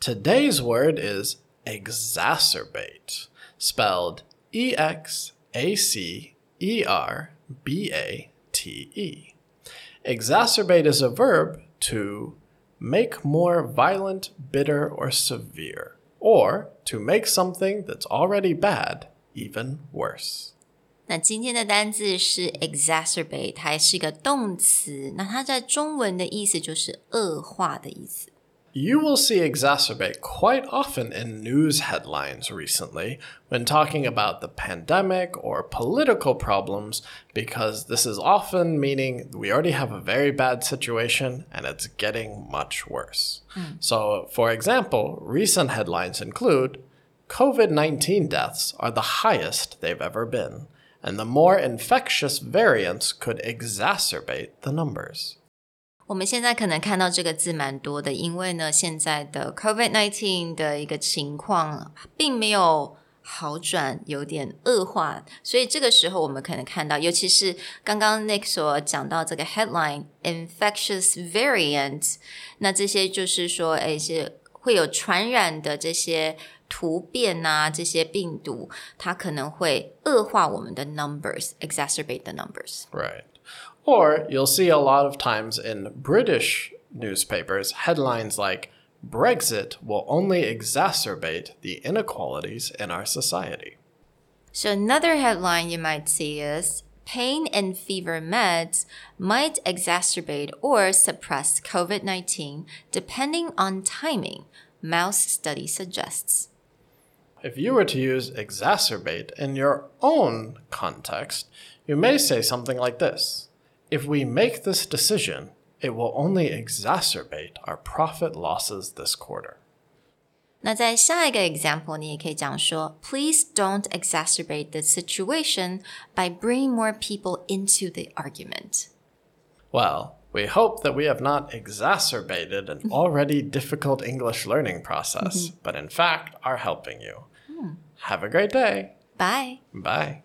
Today's word is exacerbate, spelled E X A C E R B A T E. Exacerbate is a verb to make more violent, bitter, or severe, or to make something that's already bad even worse. 那今天的单字是 exacerbate，它也是一个动词。那它在中文的意思就是恶化的意思。 you will see exacerbate quite often in news headlines recently when talking about the pandemic or political problems, because this is often meaning we already have a very bad situation and it's getting much worse. Hmm. So, for example, recent headlines include COVID 19 deaths are the highest they've ever been, and the more infectious variants could exacerbate the numbers. 我们现在可能看到这个字蛮多的，因为呢，现在的 COVID nineteen 的一个情况并没有好转，有点恶化，所以这个时候我们可能看到，尤其是刚刚 Nick 所讲到这个 headline infectious variant，那这些就是说，哎，是会有传染的这些突变啊，这些病毒，它可能会恶化我们的 numbers，exacerbate the numbers。Right. Or you'll see a lot of times in British newspapers headlines like Brexit will only exacerbate the inequalities in our society. So another headline you might see is pain and fever meds might exacerbate or suppress COVID-19 depending on timing, mouse study suggests If you were to use exacerbate in your own context, you may say something like this If we make this decision, it will only exacerbate our profit losses this quarter. 那在下一个 example，你也可以讲说，Please don't exacerbate the situation by bringing more people into the argument. Well, we hope that we have not exacerbated an already difficult English learning process, but in fact are helping you. Have a great day. Bye. Bye.